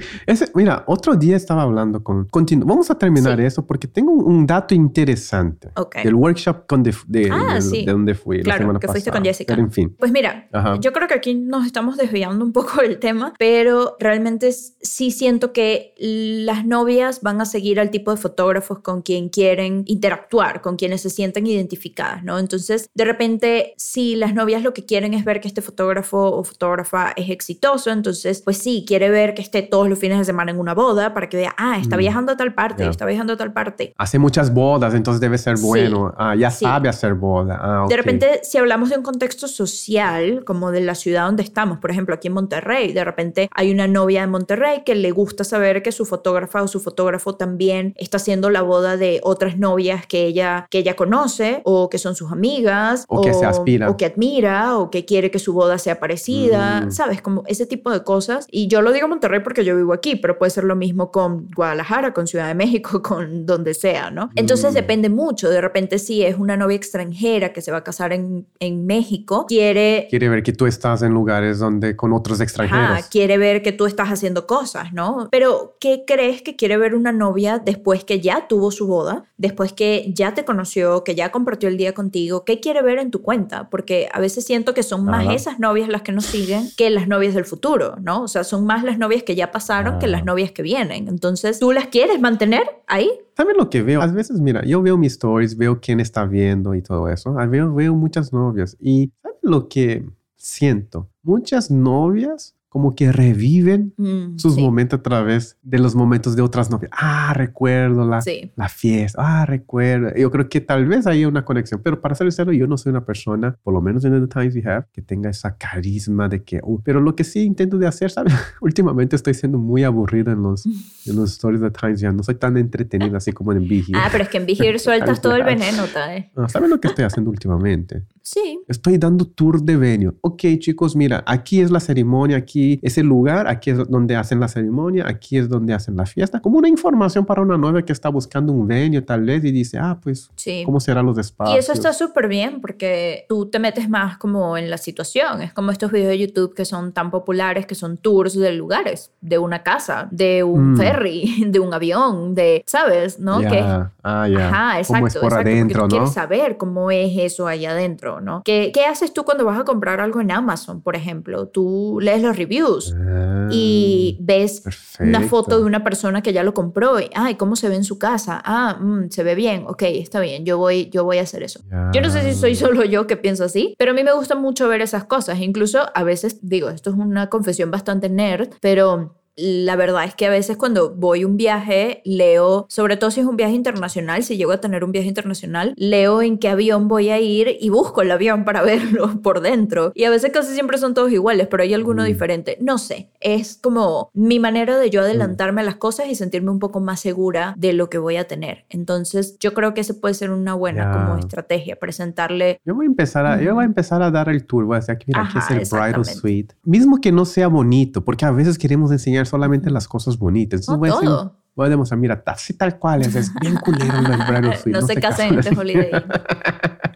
mira, otro día estaba hablando con... vamos a terminar eso porque tengo un, dato interesante del workshop con de, ah, de, donde fui claro, la semana que fuiste con Jessica. Pero en fin. Pues mira, yo creo que aquí nos estamos desviando un poco del tema, pero realmente sí siento que las novias van a seguir al tipo de fotógrafos con quien quieren interactuar con quienes se sienten identificadas, ¿no? Entonces, de repente, si las novias lo que quieren es ver que este fotógrafo o fotógrafa es exitoso, entonces, pues sí, quiere ver que esté todos los fines de semana en una boda para que vea, ah, está mm. viajando a tal parte, está viajando a tal parte. Hace muchas bodas, entonces debe ser bueno. Ah, ya sabe hacer boda. Ah, de repente, si hablamos de un contexto social, como de la ciudad donde estamos, por ejemplo, aquí en Monterrey, de repente hay una novia de Monterrey que le gusta saber que su fotógrafa o su fotógrafo también está haciendo la boda de otras novias que ella, que ella conoce o que son sus amigas o, que se aspira o que admira o que quiere que su boda sea parecida, mm. ¿sabes? Como ese tipo de cosas. Y yo lo digo Monterrey porque yo vivo aquí, pero puede ser lo mismo con Guadalajara, con Ciudad de México, con donde sea, ¿no? Entonces mm. depende mucho. De repente, si es una novia extranjera que se va a casar en, en México, quiere... Quiere ver que tú estás en lugares donde con otros extranjeros. quiere ver que tú estás haciendo cosas, ¿no? Pero, ¿qué crees que quiere ver una novia después que ya tuvo su boda, después que ya te conoció, que ya compartió el día contigo? ¿Qué quiere ver en tu cuenta? Porque a veces siento que son más esas novias las que nos siguen que las novias del futuro, ¿no? O sea, son más las novias que ya pasaron que las ah. novias que vienen. Entonces, ¿tú las quieres mantener ahí? ¿Saben lo que veo? A veces, mira, yo veo mis stories, veo quién está viendo y todo eso. Veo, veo muchas novias y ¿saben lo que siento? Muchas novias como que reviven mm, sus momentos a través de los momentos de otras novias. Ah, recuerdo la, la fiesta. Ah, recuerdo. Yo creo que tal vez hay una conexión, pero para ser sincero, yo no soy una persona, por lo menos en The Times We Have, que tenga esa carisma de que, uh, pero lo que sí intento de hacer, ¿sabes? Últimamente estoy siendo muy aburrido en los, en los stories de Times ya no soy tan entretenida así como en Big Ah, pero es que en Big sueltas todo el veneno, ¿sabes? Ah, ¿Sabes lo que estoy haciendo últimamente? Sí. Estoy dando tour de venue. Ok, chicos, mira, aquí es la ceremonia, aquí es el lugar, aquí es donde hacen la ceremonia, aquí es donde hacen la fiesta. Como una información para una novia que está buscando un venue tal vez y dice, ah, pues, ¿cómo serán los espacios? Y eso está súper bien porque tú te metes más como en la situación. Es como estos videos de YouTube que son tan populares, que son tours de lugares, de una casa, de un mm. ferry, de un avión, de, ¿sabes? ¿No? Que, ah, ya. Ajá, exacto. ¿Cómo es por adentro, ¿no? Quieres saber cómo es eso allá adentro. ¿no? ¿Qué, ¿Qué, haces tú cuando vas a comprar algo en Amazon, por ejemplo? Tú lees los reviews y ah, ves una foto de una persona que ya lo compró y, ay, ¿cómo se ve en su casa? Ah, mm, se ve bien, ok, está bien, yo voy, yo voy a hacer eso. Yo no sé si soy solo yo que pienso así, pero a mí me gusta mucho ver esas cosas. Incluso a veces, digo, esto es una confesión bastante nerd, pero la verdad es que a veces cuando voy un viaje, leo, sobre todo si es un viaje internacional, si llego a tener un viaje internacional, leo en qué avión voy a ir y busco el avión para verlo por dentro. Y a veces casi siempre son todos iguales, pero hay alguno mm. diferente. No sé, es como mi manera de yo adelantarme a las cosas y sentirme un poco más segura de lo que voy a tener. Entonces, yo creo que ese puede ser una buena como estrategia, presentarle... Yo voy a empezar a, yo voy a empezar a dar el tour, voy a decir, mira, aquí es el bridal suite. Mismo que no sea bonito, porque a veces queremos enseñar solamente las cosas bonitas. no, voy todo. voy a demostrar, mira, así tal cual es, es bien culero el. No, se, casen.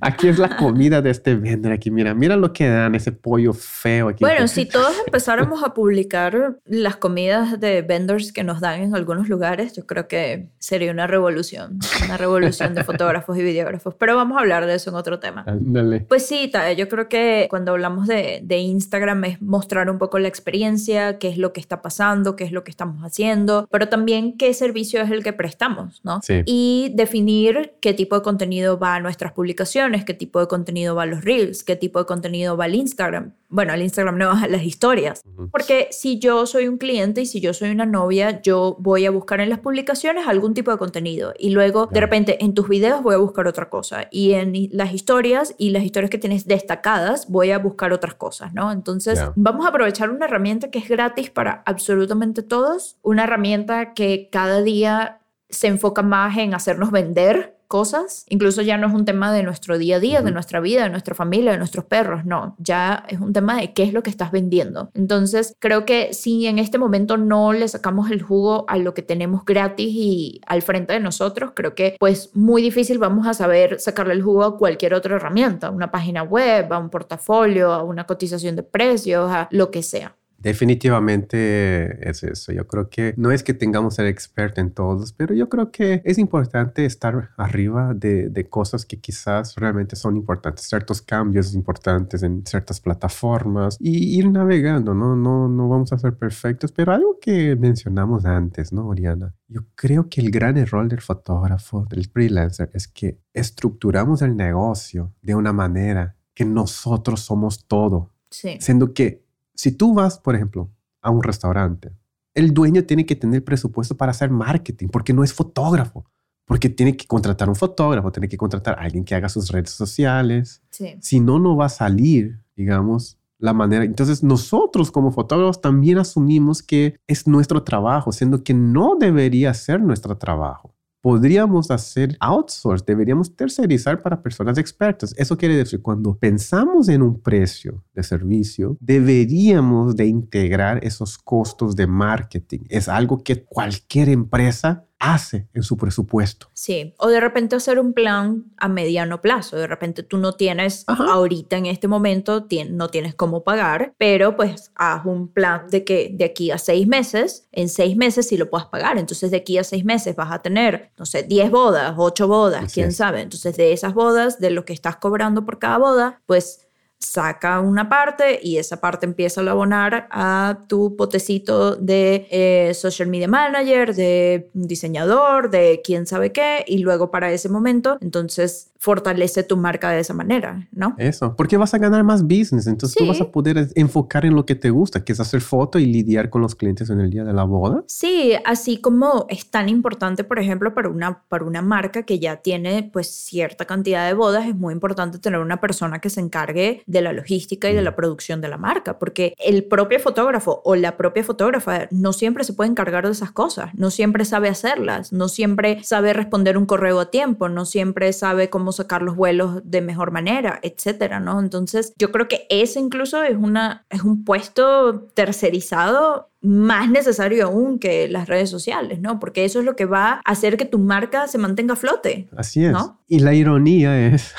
Aquí es la comida de este vendor. Aquí, mira, mira lo que dan, ese pollo feo. Aquí. Bueno, si todos empezáramos a publicar las comidas de vendors que nos dan en algunos lugares, yo creo que sería una revolución. Una revolución de fotógrafos y videógrafos. Pero vamos a hablar de eso en otro tema. Dale. Pues sí, yo creo que cuando hablamos de, de Instagram es mostrar un poco la experiencia, qué es lo que está pasando, qué es lo que estamos haciendo, pero también qué servicio es el que prestamos, ¿no? Sí. Y definir qué tipo de contenido va a nuestras publicaciones, qué tipo de contenido va a los reels, qué tipo de contenido va al Instagram. Bueno, al Instagram no, a las historias. Porque si yo soy un cliente y si yo soy una novia, yo voy a buscar en las publicaciones algún tipo de contenido. Y luego de repente en tus videos voy a buscar otra cosa. Y en las historias y las historias que tienes destacadas voy a buscar otras cosas, ¿no? Entonces vamos a aprovechar una herramienta que es gratis para absolutamente todos, una herramienta que cada día se enfoca más en hacernos vender cosas. Incluso ya no es un tema de nuestro día a día, de nuestra vida, de nuestra familia, de nuestros perros, no, ya es un tema de qué es lo que estás vendiendo. Entonces, creo que si en este momento no le sacamos el jugo a lo que tenemos gratis y al frente de nosotros, creo que pues muy difícil vamos a saber sacarle el jugo a cualquier otra herramienta, una página web, a un portafolio, a una cotización de precios, a lo que sea. Definitivamente es eso. Yo creo que no es que tengamos ser experto en todos, pero yo creo que es importante estar arriba de, de, cosas que quizás realmente son importantes, ciertos cambios importantes en ciertas plataformas y ir navegando, ¿no? No, no vamos a ser perfectos, pero algo que mencionamos antes, ¿no, Oriana? Yo creo que el gran error del fotógrafo, del freelancer, es que estructuramos el negocio de una manera que nosotros somos todo. Sí. Siendo que si tú vas, por ejemplo, a un restaurante, el dueño tiene que tener presupuesto para hacer marketing porque no es fotógrafo. Porque tiene que contratar un fotógrafo, tiene que contratar a alguien que haga sus redes sociales. Sí. Si no, no va a salir, digamos, la manera. Entonces, nosotros como fotógrafos también asumimos que es nuestro trabajo, siendo que no debería ser nuestro trabajo podríamos hacer outsource, deberíamos tercerizar para personas expertas. Eso quiere decir, cuando pensamos en un precio de servicio, deberíamos de integrar esos costos de marketing. Es algo que cualquier empresa hace en su presupuesto. Sí, o de repente hacer un plan a mediano plazo. De repente tú no tienes ahorita en este momento, no tienes cómo pagar, pero pues haz un plan de que de aquí a seis meses, en seis meses sí lo puedas pagar. Entonces de aquí a seis meses vas a tener, no sé, 10 bodas, 8 bodas, quién sabe. Entonces de esas bodas, de lo que estás cobrando por cada boda, pues saca una parte y esa parte empieza a abonar a tu potecito de eh, social media manager, de diseñador, de quién sabe qué, y luego para ese momento, entonces fortalece tu marca de esa manera, ¿no? Eso, porque vas a ganar más business, entonces tú vas a poder enfocar en lo que te gusta, que es hacer foto y lidiar con los clientes en el día de la boda. Sí, así como es tan importante, por ejemplo, para una, para una marca que ya tiene pues cierta cantidad de bodas, es muy importante tener una persona que se encargue de la logística y de la mm. producción de la marca, porque el propio fotógrafo o la propia fotógrafa no siempre se puede encargar de esas cosas, no siempre sabe hacerlas, no siempre sabe responder un correo a tiempo, no siempre sabe cómo sacar los vuelos de mejor manera, etcétera, ¿no? Entonces, yo creo que ese incluso es, una, es un puesto tercerizado más necesario aún que las redes sociales, ¿no? Porque eso es lo que va a hacer que tu marca se mantenga a flote. Así es. Y la ironía es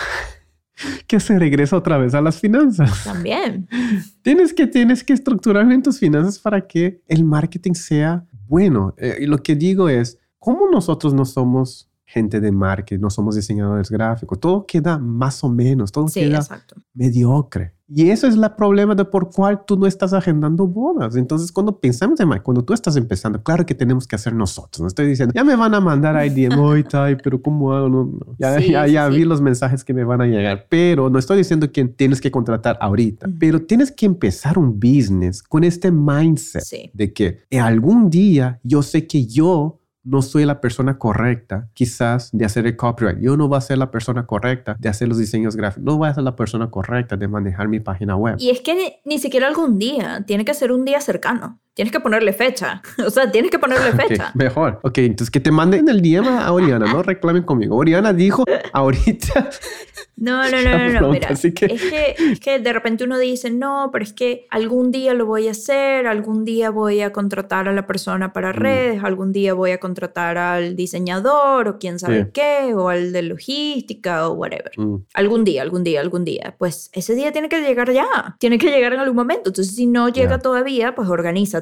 que se regresa otra vez a las finanzas. También. tienes que, tienes que estructurar en tus finanzas para que el marketing sea bueno. Eh, y lo que digo es, ¿cómo nosotros no somos gente de marketing, no somos diseñadores gráficos, todo queda más o menos, todo queda mediocre. Y eso es el problema de por cuál tú no estás agendando bodas. Entonces, cuando pensamos en cuando tú estás empezando, claro que tenemos que hacer nosotros. No estoy diciendo, ya me van a mandar ahí DM, pero ¿cómo hago? No, Ya, ya, ya vi los mensajes que me van a llegar, pero no estoy diciendo que tienes que contratar ahorita, pero tienes que empezar un business con este mindset de que algún día yo sé que yo no soy la persona correcta quizás de hacer el copyright. Yo no voy a ser la persona correcta de hacer los diseños gráficos. No voy a ser la persona correcta de manejar mi página web. Y es que ni, siquiera algún día, tiene que ser un día cercano. Tienes que ponerle fecha. O sea, tienes que ponerle fecha. mejor. Ok, entonces que te manden el DM a Oriana, no reclamen conmigo. Oriana dijo ahorita no, no, no, no, Mira, es, que, es que de repente uno dice, no, pero es que algún día lo voy a hacer, algún día voy a contratar a la persona para mm. redes, algún día voy a contratar al diseñador o quién sabe qué, o al de logística o whatever. Mm. Algún día, algún día, algún día. Pues ese día tiene que llegar ya, tiene que llegar en algún momento. Entonces, si no llega todavía, pues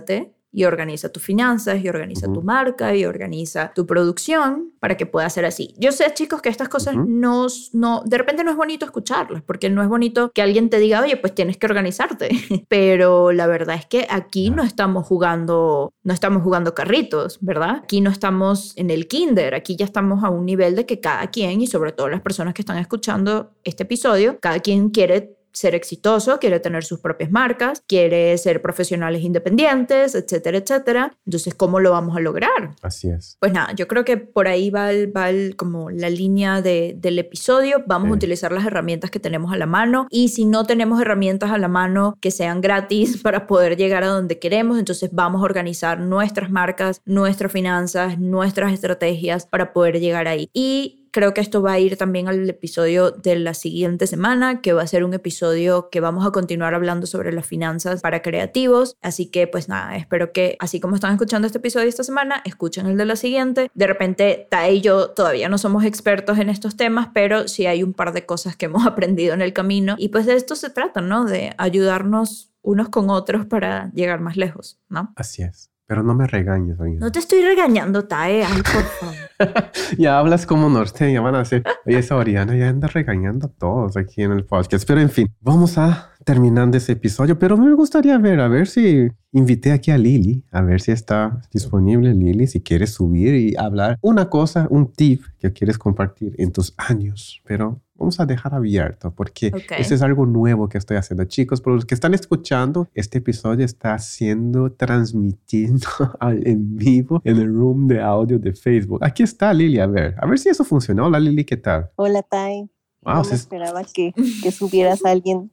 organízate y organiza tus finanzas y organiza tu marca y organiza tu producción para que pueda ser así. Yo sé, chicos, que estas cosas no, no, de repente no es bonito escucharlas, porque no es bonito que alguien te diga, oye, pues tienes que organizarte. Pero la verdad es que aquí no estamos jugando, no estamos jugando carritos, ¿verdad? Aquí no estamos en el kinder, aquí ya estamos a un nivel de que cada quien, y sobre todo las personas que están escuchando este episodio, cada quien quiere ser exitoso, quiere tener sus propias marcas, quiere ser profesionales independientes, etcétera, etcétera. Entonces, ¿cómo lo vamos a lograr? Así es. Pues nada, yo creo que por ahí va, va como la línea de, del episodio. Vamos a utilizar las herramientas que tenemos a la mano y si no tenemos herramientas a la mano que sean gratis para poder llegar a donde queremos, entonces vamos a organizar nuestras marcas, nuestras finanzas, nuestras estrategias para poder llegar ahí. Y creo que esto va a ir también al episodio de la siguiente semana, que va a ser un episodio que vamos a continuar hablando sobre las finanzas para creativos. Así que pues nada, espero que así como están escuchando este episodio esta semana, escuchen el de la siguiente. De repente, Ta y yo todavía no somos expertos en estos temas, pero sí hay un par de cosas que hemos aprendido en el camino. Y pues de esto se trata, ¿no? De ayudarnos unos con otros para llegar más lejos, ¿no? Así es. Pero no me regañes, No te estoy regañando, Tae. Ay, por favor. ya hablas como norteña, van a decir, oye, esa Oriana ya anda regañando a todos aquí en el podcast. Pero en fin, vamos a terminando ese episodio, pero me gustaría ver, a ver si invité aquí a Lili, a ver si está disponible Lili, si quieres subir y hablar una cosa, un tip que quieres compartir en tus años, pero vamos a dejar abierto porque eso es algo nuevo que estoy haciendo. Chicos, por los que están escuchando, este episodio está siendo transmitido en vivo en el room de audio de Facebook. Aquí está Lili, a ver, a ver si eso funcionó. Hola Lili, ¿qué tal? Hola Tai. no esperaba que, que subieras a alguien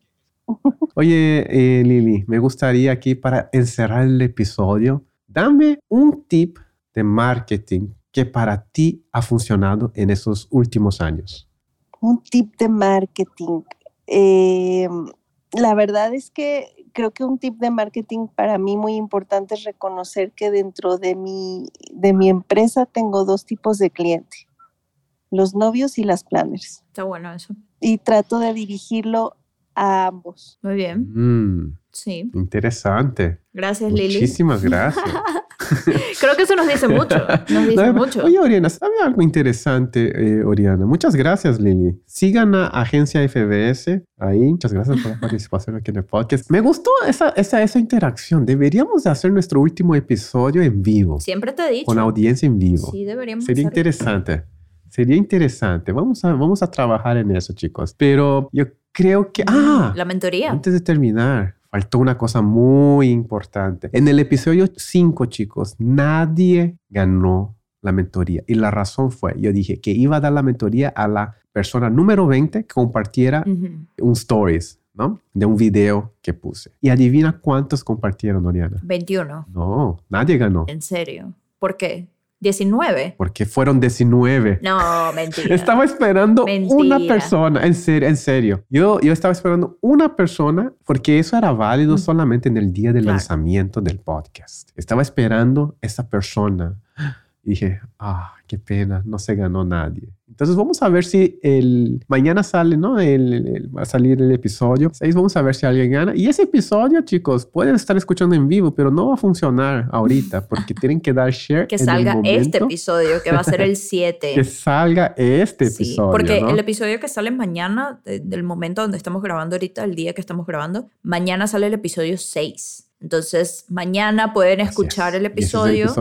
Oye, eh, Lili, me gustaría aquí para encerrar el episodio, dame un tip de marketing que para ti ha funcionado en esos últimos años. Un tip de marketing. Eh, la verdad es que creo que un tip de marketing para mí muy importante es reconocer que dentro de mi, de mi empresa tengo dos tipos de cliente, los novios y las planners. Está bueno eso. Y trato de dirigirlo a ambos. Muy bien. Mm, sí. Interesante. Gracias, Lili. Muchísimas gracias. Creo que eso nos dice mucho. Nos dice mucho. Oye, Oriana, ¿sabe algo interesante, eh, Oriana? Muchas gracias, Lili. Sigan a Agencia FBS ahí. Muchas gracias por la participación aquí en el podcast. Me gustó esa, esa, esa interacción. Deberíamos de hacer nuestro último episodio en vivo. Siempre te he dicho. Con audiencia en vivo. Sí, deberíamos. Sería interesante. Sería interesante. Vamos a, vamos a trabajar en eso, chicos. Pero yo creo que... Ah, la mentoría. Antes de terminar, faltó una cosa muy importante. En el episodio 5, chicos, nadie ganó la mentoría. Y la razón fue, yo dije que iba a dar la mentoría a la persona número 20 que compartiera un stories, ¿no? De un video que puse. Y adivina cuántos compartieron, Oriana. 21. No, nadie ganó. ¿En serio? ¿Por qué? 19. Porque fueron 19. No, mentira. Estaba esperando una persona, en serio, en serio. Yo, yo estaba esperando una persona porque eso era válido solamente en el día del lanzamiento del podcast. Estaba esperando esa persona. Y dije, ah, qué pena, no se ganó nadie. Entonces vamos a ver si el mañana sale, ¿no? El, va a salir el episodio 6, vamos a ver si alguien gana. Y ese episodio, chicos, pueden estar escuchando en vivo, pero no va a funcionar ahorita porque tienen que dar share. que salga este episodio, que va a ser el 7. que salga este episodio. porque el episodio que sale mañana, del momento donde estamos grabando ahorita, el día que estamos grabando, mañana sale el episodio 6. Entonces, mañana pueden escuchar el episodio.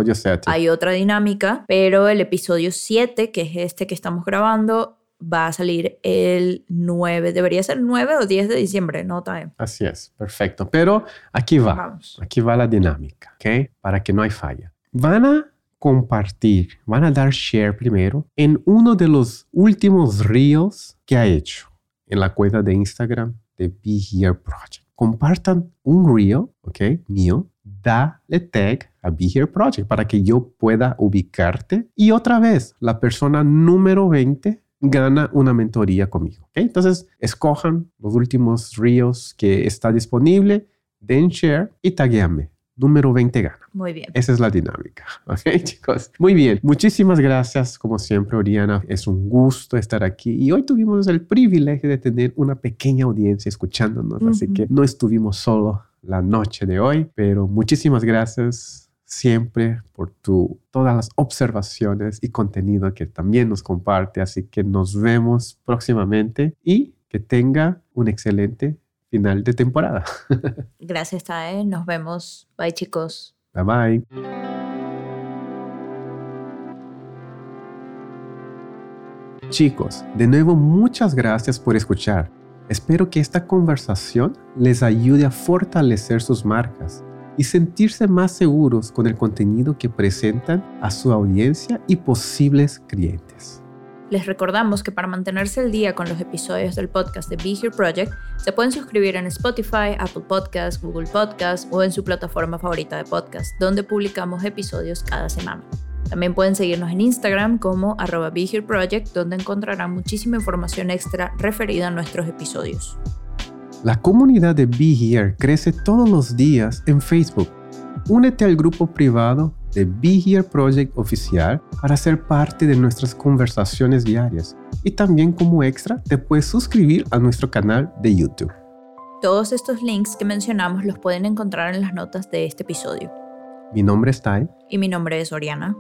Hay otra dinámica, pero el episodio 7, que es este que estamos grabando, va a salir el 9, debería ser 9 o 10 de diciembre, no time. Así es, perfecto. Pero aquí va, aquí va la dinámica, ¿ok? Para que no hay falla. Van a compartir, van a dar share primero en uno de los últimos reels que ha hecho en la cuenta de Instagram de Be Here Project compartan un reel, ¿ok? Mío, dale tag a Be Here Project para que yo pueda ubicarte. Y otra vez, la persona número 20 gana una mentoría conmigo. ¿ok? Entonces, escojan los últimos reels que está disponible, den share y taguéame número 20 gana. Muy bien. Esa es la dinámica. ¿Ok, chicos? Muy bien. Muchísimas gracias, como siempre, Oriana. Es un gusto estar aquí. Y hoy tuvimos el privilegio de tener una pequeña audiencia escuchándonos. Así que no estuvimos solo la noche de hoy, pero muchísimas gracias siempre por tu, todas las observaciones y contenido que también nos comparte. Así que nos vemos próximamente y que tenga un excelente final de temporada. Gracias, Tae. Nos vemos. Bye, chicos. Bye, bye. Chicos, de nuevo muchas gracias por escuchar. Espero que esta conversación les ayude a fortalecer sus marcas y sentirse más seguros con el contenido que presentan a su audiencia y posibles clientes. Les recordamos que para mantenerse al día con los episodios del podcast de Be Here Project, se pueden suscribir en Spotify, Apple Podcasts, Google Podcasts o en su plataforma favorita de podcast, donde publicamos episodios cada semana. También pueden seguirnos en Instagram como arroba Project, donde encontrarán muchísima información extra referida a nuestros episodios. La comunidad de Be Here crece todos los días en Facebook. Únete al grupo privado de Be Here Project oficial para ser parte de nuestras conversaciones diarias. Y también como extra te puedes suscribir a nuestro canal de YouTube. Todos estos links que mencionamos los pueden encontrar en las notas de este episodio. Mi nombre es Tai. Y mi nombre es Oriana.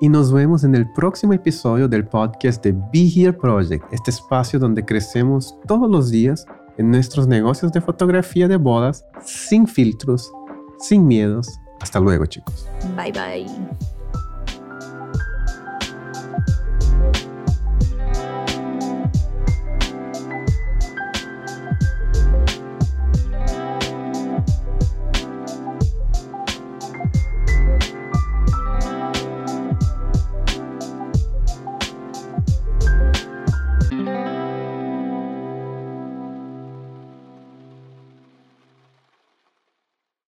Y nos vemos en el próximo episodio del podcast de Be Here Project, este espacio donde crecemos todos los días en nuestros negocios de fotografía de bodas, sin filtros, sin miedos. Hasta luego, chicos. Bye bye.